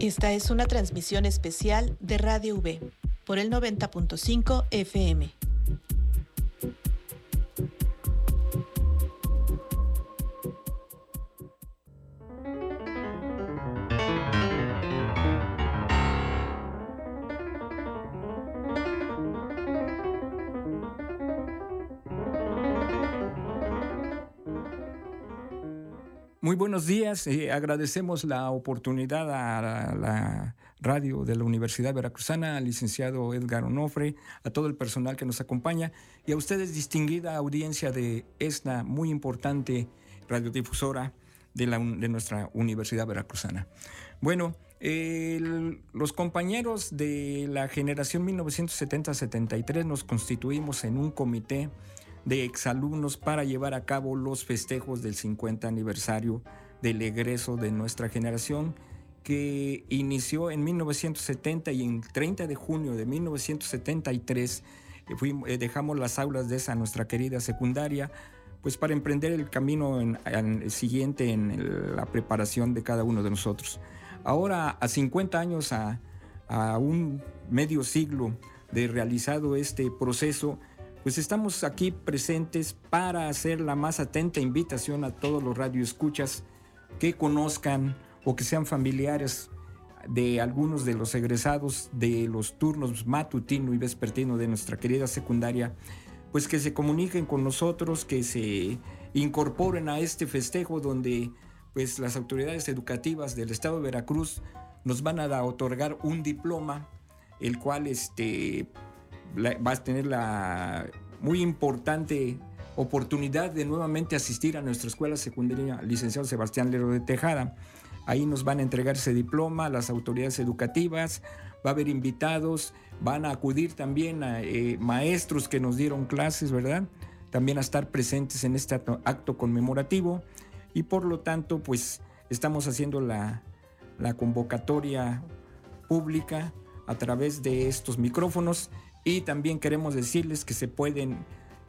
Esta es una transmisión especial de Radio V por el 90.5 FM. Buenos días. Eh, agradecemos la oportunidad a la, radio de la Universidad Veracruzana, al licenciado Edgar Onofre, a todo el personal que nos acompaña y a ustedes, distinguida audiencia de esta muy importante radiodifusora de, la, de nuestra Universidad Veracruzana. Bueno, los compañeros de la generación 1970-73 nos constituimos en un comité de exalumnos para llevar a cabo los festejos del 50 aniversario del egreso de nuestra generación que inició en 1970 y en 30 de junio de 1973 eh, eh, dejamos las aulas de esa nuestra querida secundaria pues para emprender el camino siguiente en la preparación de cada uno de nosotros. Ahora, a 50 años, a, a un medio siglo de realizado este proceso, pues estamos aquí presentes para hacer la más atenta invitación a todos los radioescuchas que conozcan o que sean familiares de algunos de los egresados de los turnos matutino y vespertino de nuestra querida secundaria, pues que se comuniquen con nosotros, que se incorporen a este festejo donde pues las autoridades educativas del estado de Veracruz nos van a otorgar un diploma, el cual este, va a tener la muy importante oportunidad de nuevamente asistir a nuestra escuela secundaria licenciado Sebastián Lero de Tejada. Ahí nos van a entregar ese diploma las autoridades educativas, va a haber invitados, van a acudir también a eh, maestros que nos dieron clases, ¿verdad? También a estar presentes en este acto, conmemorativo y por lo tanto pues estamos haciendo la, la convocatoria pública a través de estos micrófonos y también queremos decirles que se pueden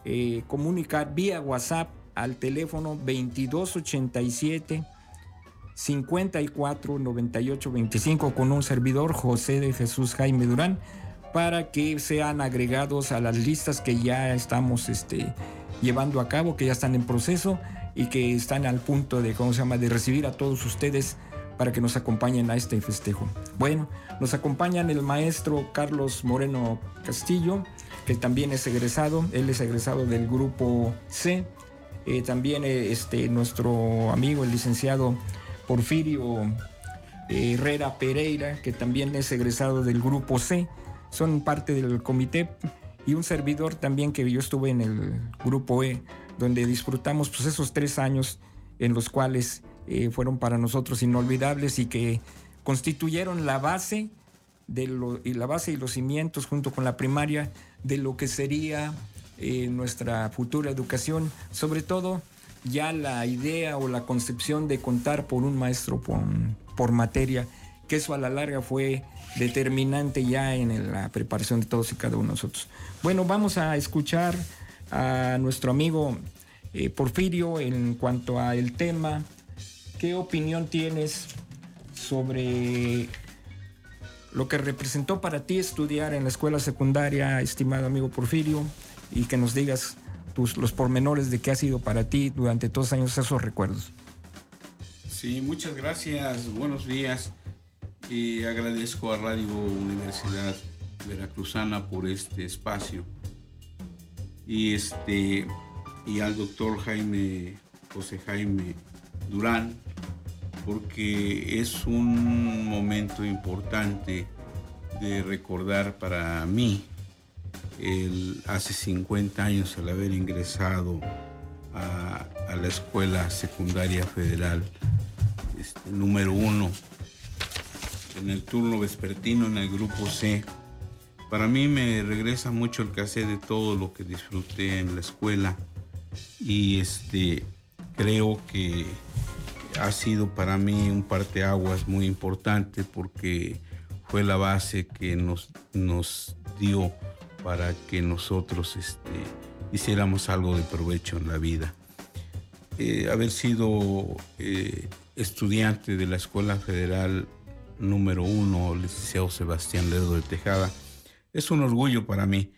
eh, comunicar vía WhatsApp al teléfono 2287 54 98 25 con un servidor José de Jesús Jaime Durán para que sean agregados a las listas que ya estamos este, llevando a cabo, que ya están en proceso y que están al punto de, ¿cómo se llama?, de recibir a todos ustedes para que nos acompañen a este festejo. Bueno, nos acompañan el maestro Carlos Moreno Castillo, que también es egresado, él es egresado del grupo C. Eh, también eh, este, nuestro amigo, el licenciado Porfirio eh, Herrera Pereira, que también es egresado del grupo C. Son parte del comité y un servidor también que yo estuve en el grupo E, donde disfrutamos pues, esos tres años en los cuales fueron para nosotros inolvidables y que constituyeron la base de la base y los cimientos junto con la primaria de lo que sería eh, nuestra futura educación, sobre todo ya la idea o la concepción de contar por un maestro por, por materia, que eso a la larga fue determinante ya en la preparación de todos y cada uno de nosotros. Bueno, vamos a escuchar a nuestro amigo eh, Porfirio en cuanto a el tema ¿Qué opinión tienes sobre lo que representó para ti estudiar en la escuela secundaria, estimado amigo Porfirio, y que nos digas los pormenores de qué ha sido para ti durante todos años esos recuerdos? Sí, muchas gracias, buenos días y agradezco a Radio Universidad Veracruzana por este espacio y este y al doctor Jaime José Jaime Durán porque es un momento importante de recordar para mí el, hace 50 años el haber ingresado a, la escuela secundaria federal este, número uno en el turno vespertino en el grupo C. Para mí me regresa mucho el cassette de todo lo que disfruté en la escuela y este creo que ha sido para mí un parteaguas muy importante porque fue la base que nos, nos dio para que nosotros este, hiciéramos algo de provecho en la vida. Eh, haber sido eh, estudiante de la Escuela Federal número uno, licenciado Sebastián Lerdo de Tejada. Es un orgullo para mí.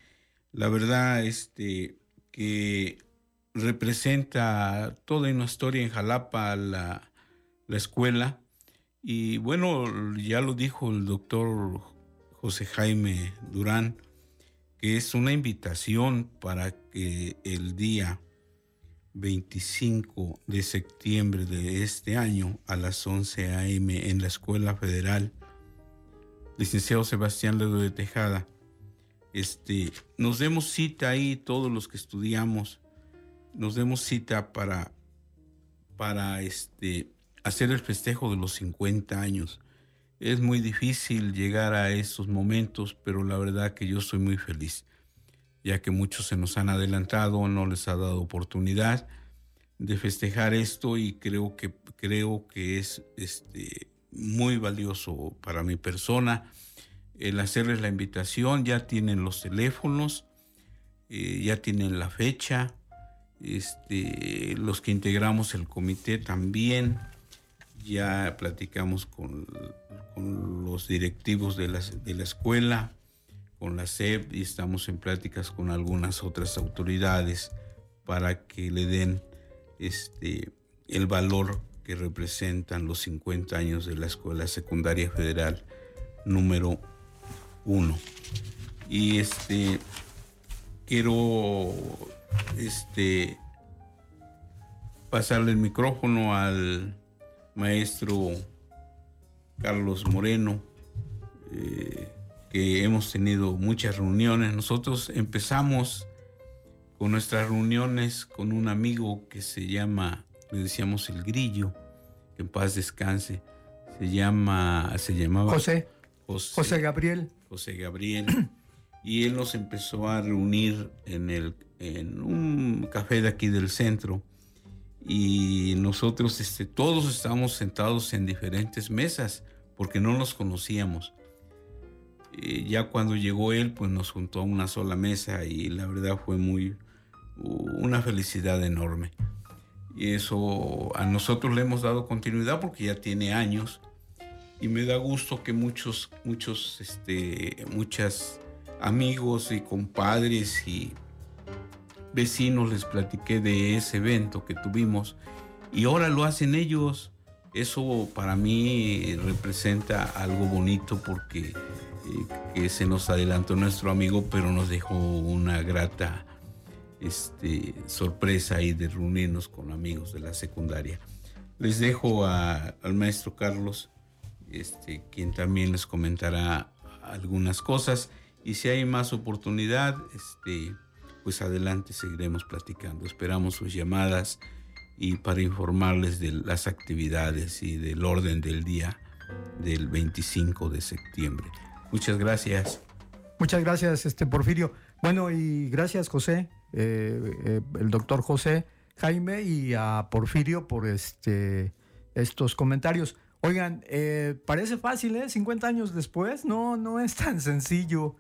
La verdad, este, que representa toda una historia en Jalapa, la, la escuela. Y bueno, ya lo dijo el doctor José Jaime Durán, que es una invitación para que el día 25 de septiembre de este año a las 11 a.m. en la Escuela Federal, licenciado Sebastián Ledo de Tejada, este, nos demos cita ahí todos los que estudiamos, nos demos cita para, para este, hacer el festejo de los 50 años. Es muy difícil llegar a esos momentos, pero la verdad que yo estoy muy feliz, ya que muchos se nos han adelantado, no les ha dado oportunidad de festejar esto y creo que, creo que es este, muy valioso para mi persona el hacerles la invitación. Ya tienen los teléfonos, eh, ya tienen la fecha, este, los que integramos el comité también ya platicamos con, los directivos de la, de la, escuela, con la SEP y estamos en pláticas con algunas otras autoridades para que le den este, el valor que representan los 50 años de la Escuela Secundaria Federal número 1. Y este quiero este pasarle el micrófono al maestro Carlos Moreno, eh, que hemos tenido muchas reuniones. Nosotros empezamos con nuestras reuniones con un amigo que se llama, le decíamos el grillo, que en paz descanse, se llama, se llamaba José, José, Gabriel. José Gabriel. y él nos empezó a reunir en, el, en un café de aquí del centro y nosotros este, todos estábamos sentados en diferentes mesas porque no nos conocíamos. ya cuando llegó él, pues nos juntó a una sola mesa y la verdad fue muy una felicidad enorme. Y eso a nosotros le hemos dado continuidad porque ya tiene años y me da gusto que muchos, muchos, este, muchas amigos y compadres y vecinos les platiqué de ese evento que tuvimos y ahora lo hacen ellos. Eso para mí representa algo bonito porque eh, se nos adelantó nuestro amigo, pero nos dejó una grata este, sorpresa ahí de reunirnos con amigos de la secundaria. Les dejo al maestro Carlos, este, quien también les comentará algunas cosas y si hay más oportunidad, este, pues adelante seguiremos platicando. Esperamos sus llamadas y para informarles de las actividades y del orden del día del 25 de septiembre. Muchas gracias. Muchas gracias, este Porfirio. Bueno, y gracias, José, eh, eh, el doctor José Jaime y a Porfirio por este, estos comentarios. Oigan, eh, parece fácil, ¿eh? 50 años después, no, no es tan sencillo.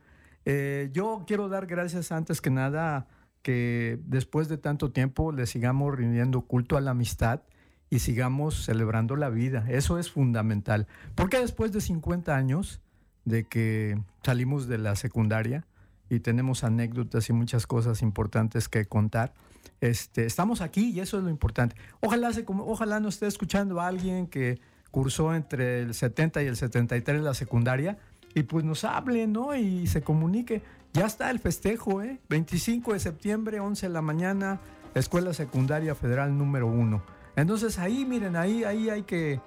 Eh, yo quiero dar gracias antes que nada que después de tanto tiempo le sigamos rindiendo culto a la amistad y sigamos celebrando la vida. Eso es fundamental. Porque después de 50 años de que salimos de la secundaria y tenemos anécdotas y muchas cosas importantes que contar, este, estamos aquí y eso es lo importante. Ojalá, se, ojalá nos esté escuchando alguien que cursó entre el 70 y el 73 la secundaria y pues nos hable, ¿no? Y se comunique. Ya está el festejo, ¿eh? 25 de septiembre, 11 de la mañana, Escuela Secundaria Federal número 1. Entonces ahí, miren, ahí, ahí hay que,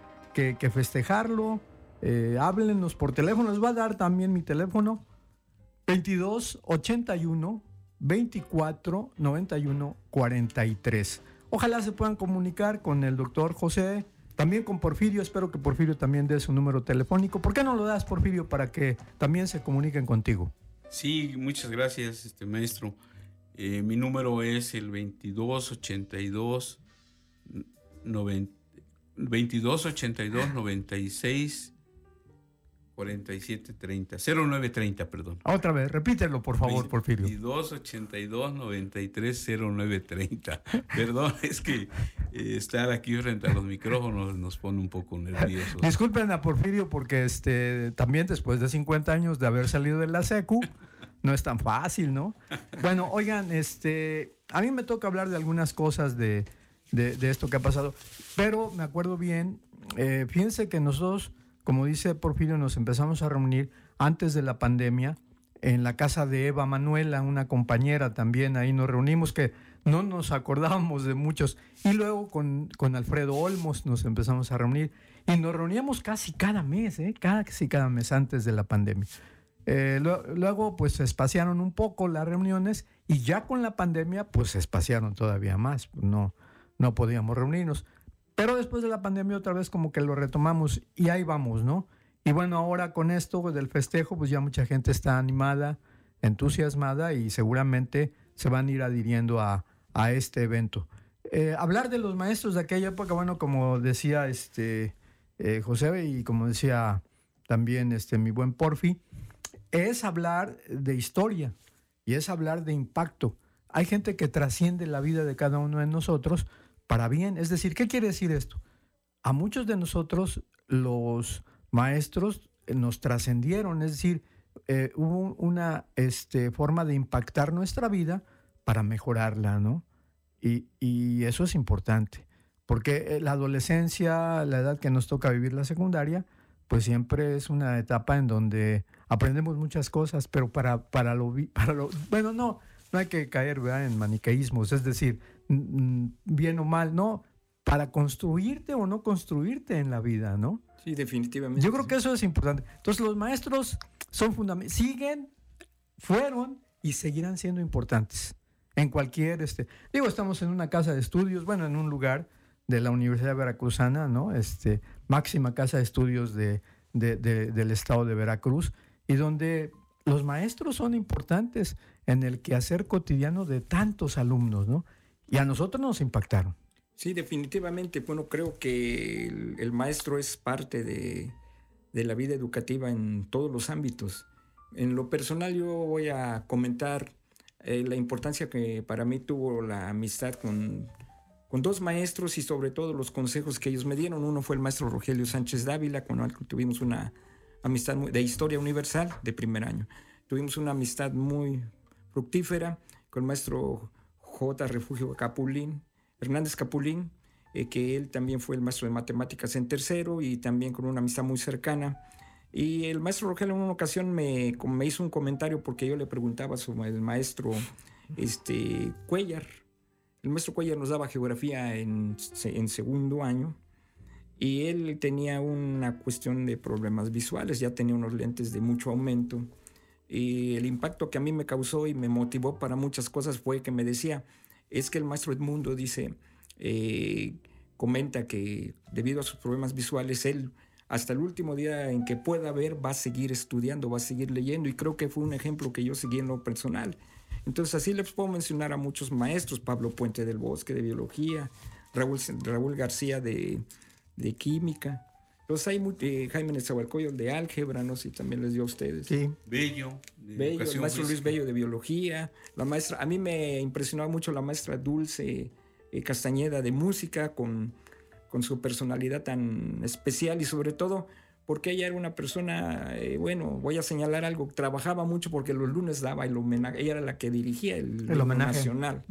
festejarlo. Eh, háblenos por teléfono. Les va a dar también mi teléfono. 22 81 24 91 43. Ojalá se puedan comunicar con el doctor José también con Porfirio, espero que Porfirio también dé su número telefónico. ¿Por qué no lo das, Porfirio, para que también se comuniquen contigo? Sí, muchas gracias, este maestro. Eh, mi número es el 2282 2282 96 4730, 0930, perdón. Otra vez, repítelo por favor, Porfirio. 2282 93 0930. Perdón, es que eh, estar aquí frente a los micrófonos nos pone un poco nerviosos. Disculpen a Porfirio porque este también después de 50 años de haber salido de la SECU, no es tan fácil, ¿no? Bueno, oigan, este, a mí me toca hablar de algunas cosas de, de, esto que ha pasado, pero me acuerdo bien, eh, fíjense que nosotros como dice Porfirio, nos empezamos a reunir antes de la pandemia en la casa de Eva Manuela, una compañera también, ahí nos reunimos que no nos acordábamos de muchos. Y luego con, con Alfredo Olmos nos empezamos a reunir y nos reuníamos casi cada mes, ¿eh? casi cada mes antes de la pandemia. Eh, luego pues se espaciaron un poco las reuniones y ya con la pandemia pues se espaciaron todavía más, no, no podíamos reunirnos. Pero después de la pandemia otra vez como que lo retomamos y ahí vamos, ¿no? Y bueno, ahora con esto del festejo, pues ya mucha gente está animada, entusiasmada y seguramente se van a ir adhiriendo a, este evento. Eh, hablar de los maestros de aquella época, bueno, como decía este eh, José y como decía también este mi buen Porfi, es hablar de historia y es hablar de impacto. Hay gente que trasciende la vida de cada uno de nosotros para bien. Es decir, ¿qué quiere decir esto? A muchos de nosotros los maestros eh, nos trascendieron, es decir, eh, hubo una este, forma de impactar nuestra vida para mejorarla, ¿no? Y, eso es importante, porque eh, la adolescencia, la edad que nos toca vivir la secundaria, pues siempre es una etapa en donde aprendemos muchas cosas, pero para, para lo... Bueno, no, no hay que caer en maniqueísmos, es decir, bien o mal, no, para construirte o no construirte en la vida, ¿no? Sí, definitivamente. Yo creo que eso es importante. Entonces los maestros son fundamentales, siguen, fueron y seguirán siendo importantes en cualquier, este, digo, estamos en una casa de estudios, bueno, en un lugar de la Universidad Veracruzana, ¿no? Este, máxima casa de estudios de, del estado de Veracruz, y donde los maestros son importantes en el quehacer cotidiano de tantos alumnos, ¿no? Y a nosotros nos impactaron. Sí, definitivamente. Bueno, creo que el, maestro es parte de, la vida educativa en todos los ámbitos. En lo personal yo voy a comentar eh, la importancia que para mí tuvo la amistad con, con, dos maestros y sobre todo los consejos que ellos me dieron. Uno fue el maestro Rogelio Sánchez Dávila, con el que tuvimos una amistad de historia universal de primer año. Tuvimos una amistad muy fructífera con el maestro J. Refugio Capulín, Hernández Capulín, eh, que él también fue el maestro de matemáticas en tercero y también con una amistad muy cercana. Y el maestro Rogelio en una ocasión me, hizo un comentario porque yo le preguntaba sobre el maestro este, Cuellar. El maestro Cuellar nos daba geografía en segundo año y él tenía una cuestión de problemas visuales, ya tenía unos lentes de mucho aumento y el impacto que a mí me causó y me motivó para muchas cosas fue que me decía, es que el maestro Edmundo dice, eh, comenta que debido a sus problemas visuales, él hasta el último día en que pueda ver va a seguir estudiando, va a seguir leyendo y creo que fue un ejemplo que yo seguí en lo personal. Entonces así les puedo mencionar a muchos maestros, Pablo Puente del Bosque de Biología, Raúl, Raúl García de, de Química, los hay eh, Jaime Nezahualcóyotl de álgebra, no sé si también les dio a ustedes. Sí. Bello. Bello, el maestro Luis Bello de biología. La maestra, a mí me impresionaba mucho la maestra Dulce eh, Castañeda de música con, con su personalidad tan especial y sobre todo porque ella era una persona, eh, bueno, voy a señalar algo, trabajaba mucho porque los lunes daba el homenaje, ella era la que dirigía el, el homenaje nacional.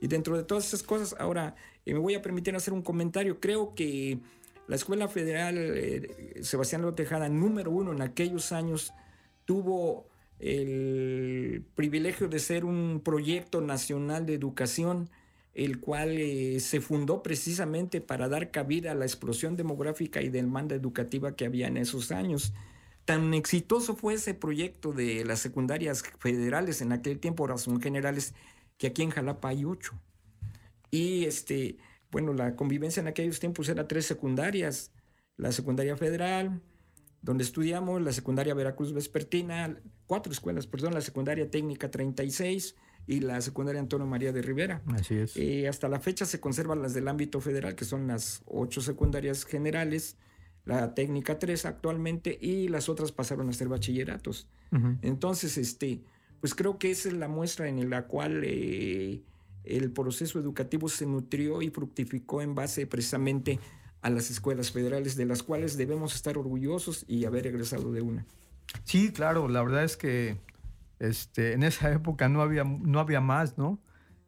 Y dentro de todas esas cosas, ahora me voy a permitir hacer un comentario, creo que la Escuela Federal eh, Sebastián Lotejada, número uno en aquellos años, tuvo el privilegio de ser un proyecto nacional de educación, el cual eh, se fundó precisamente para dar cabida a la explosión demográfica y demanda educativa que había en esos años. Tan exitoso fue ese proyecto de las secundarias federales en aquel tiempo, son generales, que aquí en Jalapa hay ocho. Y este, bueno, la convivencia en aquellos tiempos era tres secundarias, la secundaria federal, donde estudiamos, la secundaria Veracruz Vespertina, cuatro escuelas, perdón, la secundaria técnica 36 y la secundaria Antonio María de Rivera. Así es. Y hasta la fecha se conservan las del ámbito federal, que son las ocho secundarias generales, la técnica 3 actualmente y las otras pasaron a ser bachilleratos. Entonces, este, pues creo que esa es la muestra en la cual eh, el proceso educativo se nutrió y fructificó en base precisamente a las escuelas federales, de las cuales debemos estar orgullosos y haber egresado de una. Sí, claro, la verdad es que este, en esa época no había, no había más, ¿no?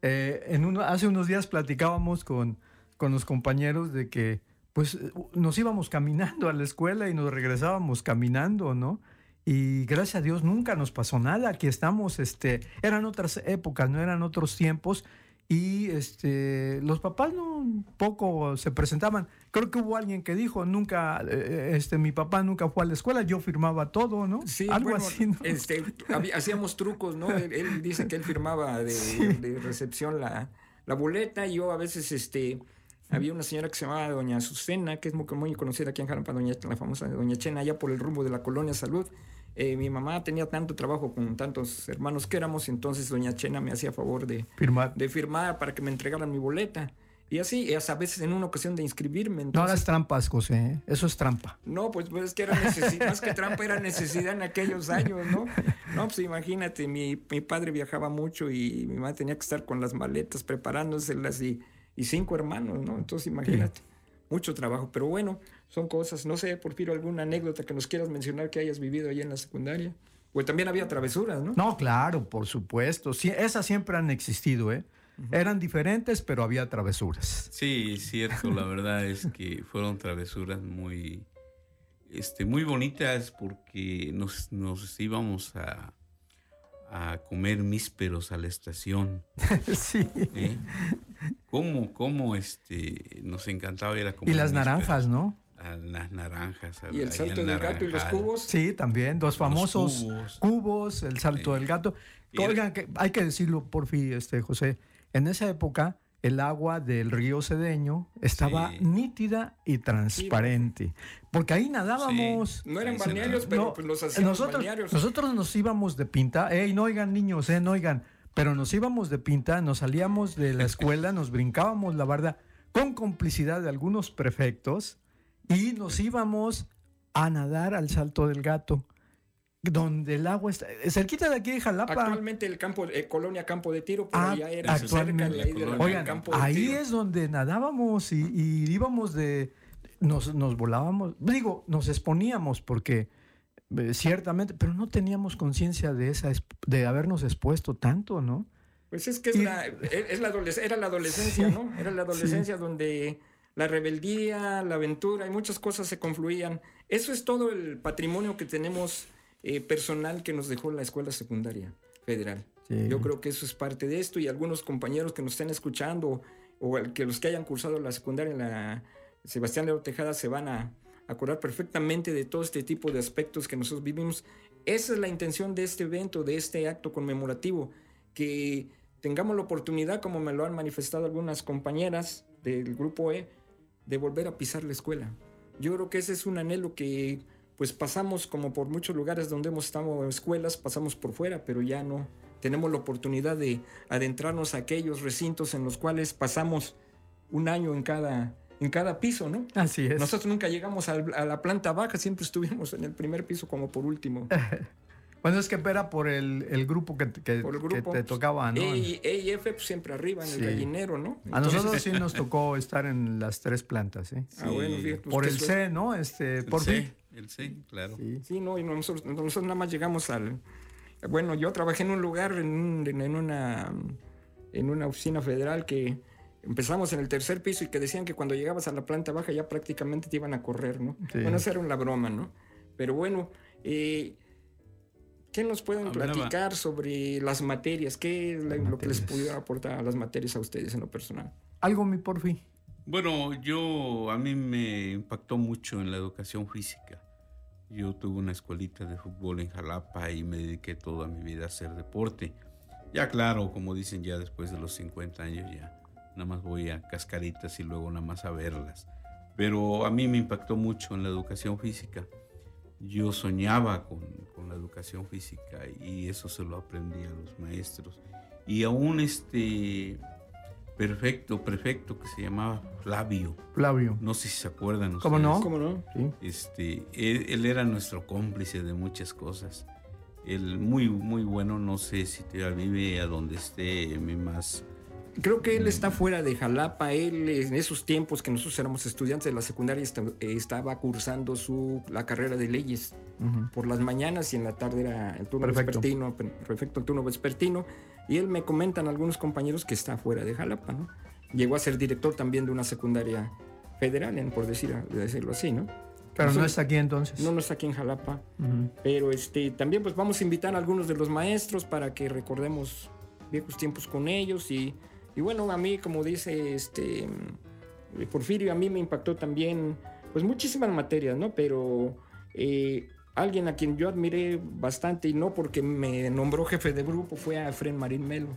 Eh, en uno, hace unos días platicábamos con, con los compañeros de que pues nos íbamos caminando a la escuela y nos regresábamos caminando, ¿no? Y gracias a Dios nunca nos pasó nada. Aquí estamos, este, eran otras épocas, no eran otros tiempos y este, los papás no poco se presentaban. Creo que hubo alguien que dijo, nunca, eh, este, mi papá nunca fue a la escuela, yo firmaba todo, ¿no? Sí, algo así. Este, hacíamos trucos, ¿no? Él, dice que él firmaba de, recepción la, la, boleta y yo a veces, este, había una señora que se llamaba Doña Azucena, que es muy, muy conocida aquí en Jalapa, Doña, la famosa Doña Chena, allá por el rumbo de la colonia Salud. Eh, mi mamá tenía tanto trabajo con tantos hermanos que éramos, entonces doña Chena me hacía favor de firmar, de firmar para que me entregaran mi boleta. Y así, a veces en una ocasión de inscribirme. no hagas trampas, José, ¿eh? eso es trampa. No, pues, pues es que era necesidad, más que trampa era necesidad en aquellos años, ¿no? No, pues imagínate, mi, mi padre viajaba mucho y mi madre tenía que estar con las maletas preparándoselas y, y cinco hermanos, ¿no? Entonces imagínate, mucho trabajo. Pero bueno, son cosas, no sé, Porfirio, alguna anécdota que nos quieras mencionar que hayas vivido ahí en la secundaria. Pues también había travesuras, ¿no? No, claro, por supuesto. Sí, esas siempre han existido, ¿eh? Eran diferentes, pero había travesuras. Sí, cierto. La verdad es que fueron travesuras muy, este, muy bonitas porque nos, nos íbamos a, a comer mísperos a la estación. sí. ¿Eh? ¿Cómo, cómo este, nos encantaba ir a comer Y las naranjas, ¿no? Las naranjas. y el salto del gato y los cubos. Sí, también, dos famosos cubos. el salto del gato. Oigan, que hay que decirlo por fin, este, José, en esa época el agua del río Cedeño estaba nítida y transparente. Porque ahí nadábamos. No eran balnearios, pero pues los hacíamos nosotros, balnearios. Nosotros nos íbamos de pinta. Ey, no oigan, niños, eh, no oigan. Pero nos íbamos de pinta, nos salíamos de la escuela, nos brincábamos la barda con complicidad de algunos prefectos y nos íbamos a nadar al Salto del Gato, donde el agua está cerquita de aquí de Jalapa. Actualmente el campo, eh, colonia Campo de Tiro, pero ah, ya era cerca de ahí Oigan, campo de ahí es donde nadábamos y, íbamos de, nos, nos, volábamos, digo, nos exponíamos porque eh, ciertamente, pero no teníamos conciencia de esa, de habernos expuesto tanto, ¿no? Pues es que es la, es la era la adolescencia, ¿no? Era la adolescencia donde la rebeldía, la aventura y muchas cosas se confluían. Eso es todo el patrimonio que tenemos eh, personal que nos dejó la escuela secundaria federal. Yo creo que eso es parte de esto y algunos compañeros que nos estén escuchando o que los que hayan cursado la secundaria en la Sebastián León Tejada se van a acordar perfectamente de todo este tipo de aspectos que nosotros vivimos. Esa es la intención de este evento, de este acto conmemorativo, que tengamos la oportunidad, como me lo han manifestado algunas compañeras del grupo E, de volver a pisar la escuela. Yo creo que ese es un anhelo que pues pasamos como por muchos lugares donde hemos estado en escuelas, pasamos por fuera, pero ya no. Tenemos la oportunidad de adentrarnos a aquellos recintos en los cuales pasamos un año en cada, en cada piso, ¿no? Así es. Nosotros nunca llegamos a la planta baja, siempre estuvimos en el primer piso como por último. Bueno, es que era por el, el grupo que, que, te tocaba, ¿no? E, pues, siempre arriba, en el gallinero, ¿no? a nosotros sí nos tocó estar en las tres plantas, ¿eh? ah, bueno, fíjate, pues, Por el C, ¿no? Este, por C, el C, claro. Sí, no, y nosotros, nosotros, nada más llegamos al... Bueno, yo trabajé en un lugar, en, en, una, en una oficina federal que empezamos en el tercer piso y que decían que cuando llegabas a la planta baja ya prácticamente te iban a correr, ¿no? Bueno, esa era una broma, ¿no? Pero bueno, eh, ¿Qué nos pueden platicar sobre las materias? ¿Qué es lo que les pudiera aportar a las materias a ustedes en lo personal? Algo, mi porfi. Bueno, yo, a mí me impactó mucho en la educación física. Yo tuve una escuelita de fútbol en Jalapa y me dediqué toda mi vida a hacer deporte. Ya claro, como dicen ya después de los 50 años ya, nada más voy a cascaritas y luego nada más a verlas. Pero a mí me impactó mucho en la educación física yo soñaba con, la educación física y eso se lo aprendí a los maestros. Y aún este, perfecto, perfecto, que se llamaba Flavio. Flavio. No sé si se acuerdan. ¿Cómo no? ¿Cómo no? Sí. Este, él, él era nuestro cómplice de muchas cosas. Él muy, muy bueno, no sé si todavía vive a donde esté mi más. Creo que él está fuera de Jalapa. Él en esos tiempos que nosotros éramos estudiantes de la secundaria esta- estaba cursando su, la carrera de leyes por las mañanas y en la tarde era el turno Perfecto. vespertino, pe- perfecto, el turno vespertino. Y él me comentan algunos compañeros que está fuera de Jalapa, ¿no? Llegó a ser director también de una secundaria federal, por decir, decirlo así, ¿no? Pero no está aquí entonces. No, no está aquí en Jalapa. Pero este, también pues vamos a invitar a algunos de los maestros para que recordemos viejos tiempos con ellos y, y bueno, a mí como dice este eh, Porfirio, a mí me impactó también pues muchísimas materias, ¿no? Pero eh, alguien a quien yo admiré bastante y no porque me nombró jefe de grupo fue a Efren Marín Melo.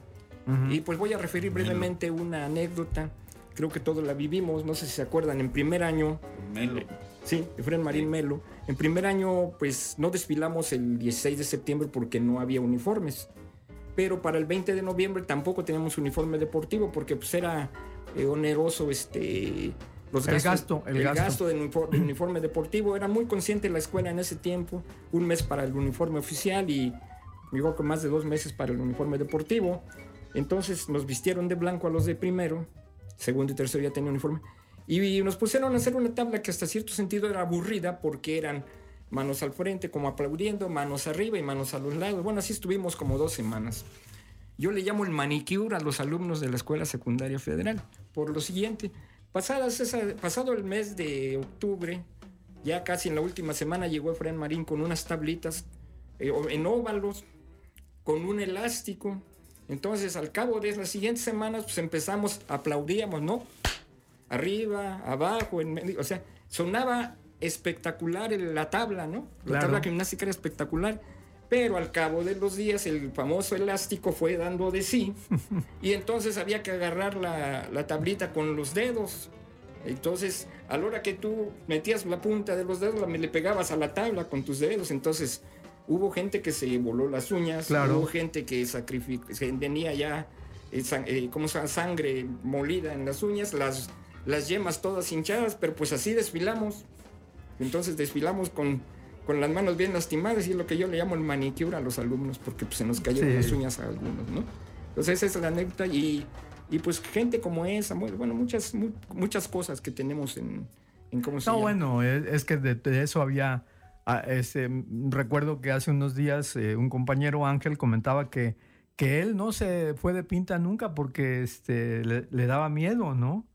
Y pues voy a referir brevemente una anécdota, creo que todos la vivimos, no sé si se acuerdan, en primer año Melo. Sí, Efren Marín Melo. En primer año, pues no desfilamos el 16 de septiembre porque no había uniformes. Pero para el 20 de noviembre tampoco teníamos uniforme deportivo porque pues era eh, oneroso este los El gastos- gasto, el gasto. del uniforme, del uniforme deportivo. Era muy consciente la escuela en ese tiempo. Un mes para el uniforme oficial y llegó con más de dos meses para el uniforme deportivo. Entonces nos vistieron de blanco a los de primero. Segundo y tercero ya tenían uniforme. Y nos pusieron a hacer una tabla que hasta cierto sentido era aburrida porque eran manos al frente como aplaudiendo, manos arriba y manos a los lados. Bueno, así estuvimos como dos semanas. Yo le llamo el manicure a los alumnos de la Escuela Secundaria Federal. Por lo siguiente, pasado el mes de octubre, ya casi en la última semana llegó Efraín Marín con unas tablitas eh, en óvalos, con un elástico. Entonces, al cabo de las siguientes semanas, pues empezamos, aplaudíamos, ¿no? Arriba, abajo, en medio. O sea, sonaba espectacular la tabla, ¿no? La Claro. tabla gimnástica era espectacular. Pero al cabo de los días el famoso elástico fue dando de sí y entonces había que agarrar la, la tablita con los dedos. Entonces, a la hora que tú metías la punta de los dedos, le pegabas a la tabla con tus dedos. Entonces, hubo gente que se voló las uñas, Claro. hubo gente que sacrificó, tenía ya eh, eh, ¿cómo se llama? sangre molida en las uñas, las, las yemas todas hinchadas, pero pues así desfilamos. Entonces desfilamos con, con las manos bien lastimadas y es lo que yo le llamo el manicure a los alumnos porque pues, se nos cayeron Sí. las uñas a algunos, ¿no? Entonces esa es la anécdota y, y pues gente como esa, bueno, muchas, mu- muchas cosas que tenemos en, en cómo se No, llama. bueno, es, es que de, de eso había. este, recuerdo que hace unos días eh, un compañero Ángel comentaba que, que él no se fue de pinta nunca porque este, le, le daba miedo, ¿no?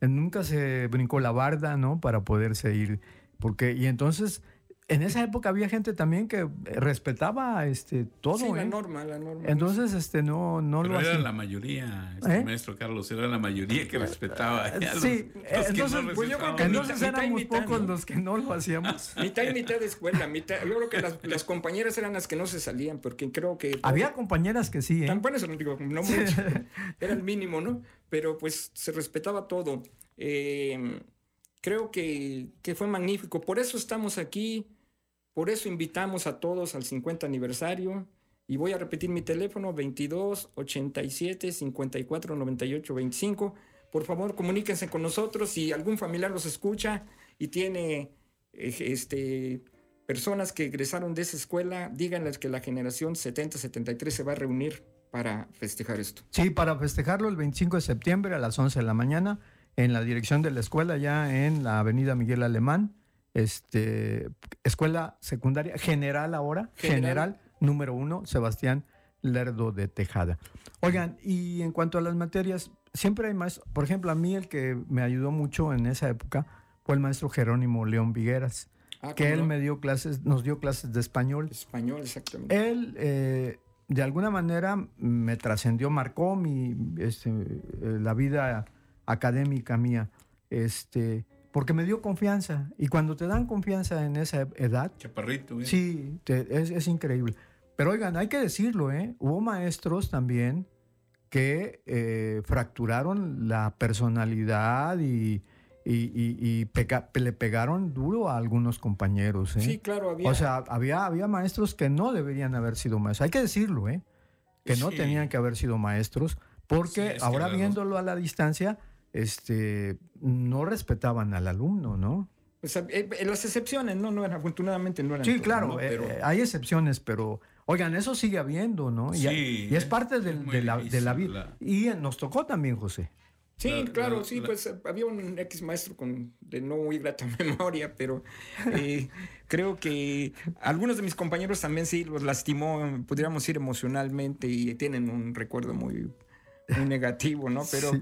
Nunca se brincó la barda, ¿no? Para poderse ir. Porque, y entonces, en esa época había gente también que eh, respetaba este, todo, Sí, la ¿eh? norma, la norma. Entonces, este, no, no Pero lo era hacía. la mayoría, este ¿Eh? maestro Carlos, era la mayoría que respetaba. los- Sí, los entonces, no pues yo creo que entonces mitad éramos mitad, pocos ¿no? los que no lo hacíamos. Mitad y mitad de escuela, mitad. Yo creo que las, las compañeras eran las que no se salían, porque creo que. Había compañeras que sí, ¿eh? Tan buenas, digo, no mucho. Era el mínimo, ¿no? Pero pues se respetaba todo. Eh, creo que, que fue magnífico. Por eso estamos aquí. Por eso invitamos a todos al 50 aniversario. Y voy a repetir mi teléfono: 22 87 54 98 25. Por favor, comuníquense con nosotros. Si algún familiar los escucha y tiene eh, este, personas que egresaron de esa escuela, díganles que la generación 70-73 se va a reunir para festejar esto. Sí, para festejarlo el 25 de septiembre a las 11 de la mañana en la dirección de la escuela, ya en la avenida Miguel Alemán, este, escuela secundaria general ahora, general, General. número uno, Sebastián Lerdo de Tejada. Oigan, y en cuanto a las materias, siempre hay más, por ejemplo, a mí el que me ayudó mucho en esa época fue el maestro Jerónimo León Vigueras, Ah, que ¿cómo él no? me dio clases, nos dio clases de español. Español, exactamente. Él, eh, de alguna manera, me trascendió, marcó mi, este, eh, la vida académica mía, este, porque me dio confianza. Y cuando te dan confianza en esa edad, Chaparrito, ¿eh? sí, te- es, es increíble. Pero oigan, hay que decirlo, ¿eh? Hubo maestros también que eh, fracturaron la personalidad y, y- y- le pegaron duro a algunos compañeros. ¿eh? Sí, claro, había. O sea, había, había maestros que no deberían haber sido maestros. Hay que decirlo, ¿eh? Que no Sí. tenían que haber sido maestros, Porque ahora viéndolo a la distancia, este, no respetaban al alumno, ¿no? Pues, eh, eh, las excepciones, no, no afortunadamente no eran. Sí, claro, eh, hay excepciones, pero oigan, eso sigue habiendo, ¿no? Y, y es parte de, la, de, la, vida. Y nos tocó también, José. Sí, claro, sí, pues había un ex maestro con, de no muy grata memoria, pero creo que algunos de mis compañeros también sí los lastimó, pudiéramos decir emocionalmente y tienen un recuerdo muy, negativo, ¿no? Pero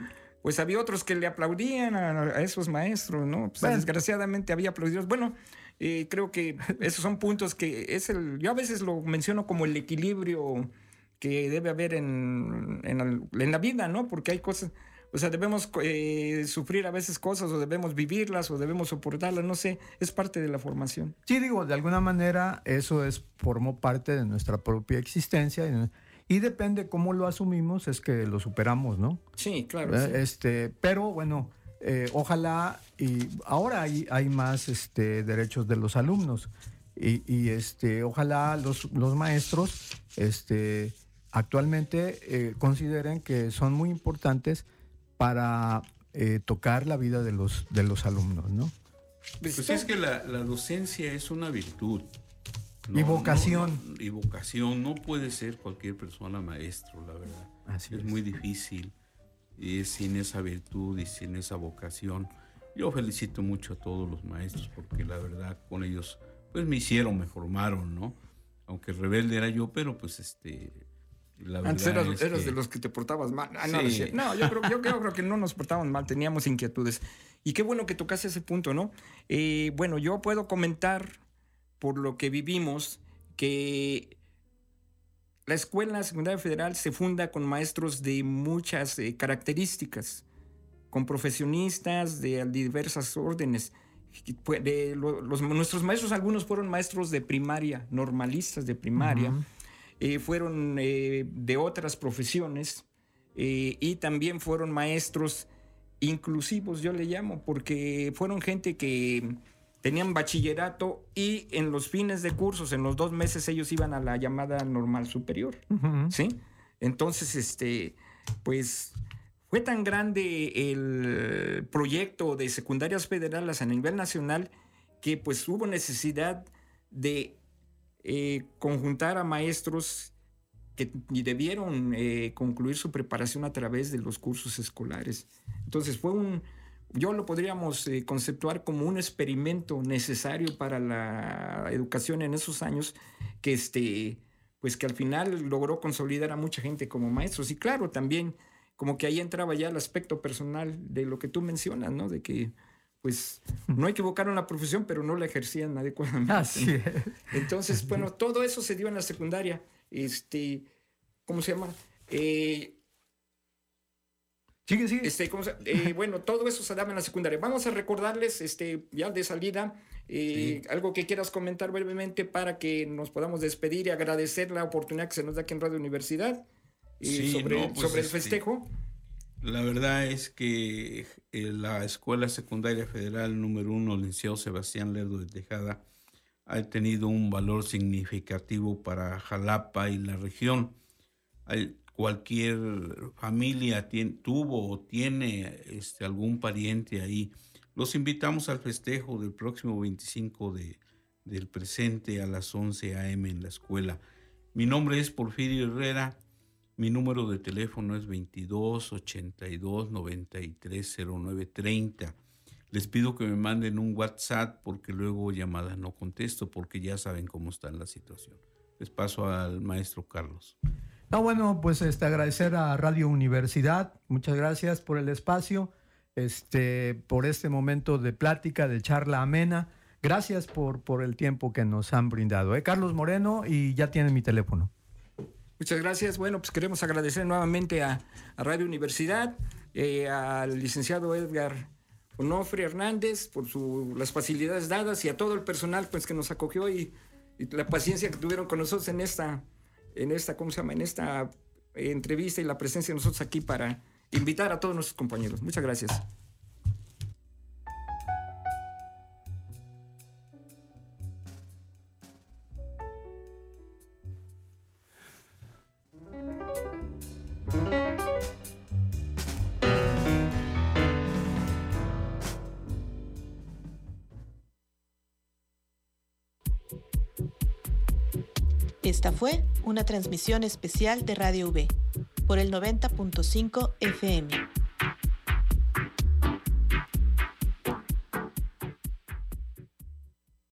pues había otros que le aplaudían a, esos maestros, ¿no? Pues, desgraciadamente había aplaudidos. Bueno, eh, creo que esos son puntos que es el, yo a veces lo menciono como el equilibrio que debe haber en, en, la vida, ¿no? Porque hay cosas, o sea, debemos eh, sufrir a veces cosas o debemos vivirlas o debemos soportarlas, no sé, es parte de la formación. Sí, digo, de alguna manera eso es, formó parte de nuestra propia existencia. Y depende cómo lo asumimos, es que lo superamos, ¿no? Sí, claro. Eh, este, pero bueno, eh, ojalá, y ahora hay, hay más este, derechos de los alumnos. Y, este, ojalá los, los maestros este, actualmente eh, consideren que son muy importantes para tocar la vida de los, de los alumnos, ¿no? Pues es que la, la docencia es una virtud y vocación. y vocación. No puede ser cualquier persona maestro, la verdad. es, muy difícil. Y sin esa virtud y sin esa vocación. Yo felicito mucho a todos los maestros porque la verdad con ellos pues me hicieron, me formaron, ¿no? Aunque rebelde era yo, pero pues este... La Antes eras, de los que te portabas mal. Ah, no, no, yo, creo, yo creo, que no nos portábamos mal, teníamos inquietudes. Y qué bueno que tocaste ese punto, ¿no? Eh, bueno, yo puedo comentar por lo que vivimos, que la Escuela Secundaria Federal se funda con maestros de muchas eh, características, con profesionistas de diversas órdenes. De, los, nuestros maestros, algunos fueron maestros de primaria, normalistas de primaria, eh, fueron eh, de otras profesiones y también fueron maestros inclusivos, yo le llamo, porque fueron gente que tenían bachillerato y en los fines de cursos, en los dos meses, ellos iban a la llamada normal superior. ¿Sí? Entonces, este, pues fue tan grande el proyecto de secundarias federales a nivel nacional que pues hubo necesidad de eh, conjuntar a maestros que debieron eh, concluir su preparación a través de los cursos escolares. Entonces fue un, yo lo podríamos eh, conceptuar como un experimento necesario para la educación en esos años que este pues que al final logró consolidar a mucha gente como maestros. Y claro también como que ahí entraba ya el aspecto personal de lo que tú mencionas no de que pues no equivocaron la profesión pero no la ejercían adecuadamente. Así entonces bueno todo eso se dio en la secundaria. Este cómo se llama eh, Sigue, sigue. Este, eh, bueno, todo eso se daba en la secundaria. Vamos a recordarles, este, ya de salida, eh, algo que quieras comentar brevemente para que nos podamos despedir y agradecer la oportunidad que se nos da aquí en Radio Universidad y sobre, pues, sobre el este, festejo. La verdad es que eh, la Escuela Secundaria Federal número uno, licenciado Sebastián Lerdo de Tejada, ha tenido un valor significativo para Jalapa y la región. Hay, cualquier familia tuvo o tiene este, algún pariente ahí, los invitamos al festejo del próximo 25 de, del presente a las 11 a.m. en la escuela. Mi nombre es Porfirio Herrera. Mi número de teléfono es 22 82 93 09 30. Les pido que me manden un WhatsApp porque luego llamadas no contesto porque ya saben cómo está la situación. Les paso al maestro Carlos. No, bueno, pues este, agradecer a Radio Universidad, muchas gracias por el espacio, este, por este momento de plática, de charla amena. Gracias por, por el tiempo que nos han brindado. ¿eh? Carlos Moreno, y ya tienen mi teléfono. Muchas gracias. Bueno, pues queremos agradecer nuevamente a, Radio Universidad, eh, al licenciado Edgar Onofre Hernández por su, las facilidades dadas y a todo el personal pues, que nos acogió y la paciencia que tuvieron con nosotros en esta en esta, ¿cómo se llama? En esta entrevista y la presencia de nosotros aquí para invitar a todos nuestros compañeros. Muchas gracias. Esta fue una transmisión especial de Radio V por el 90.5 FM.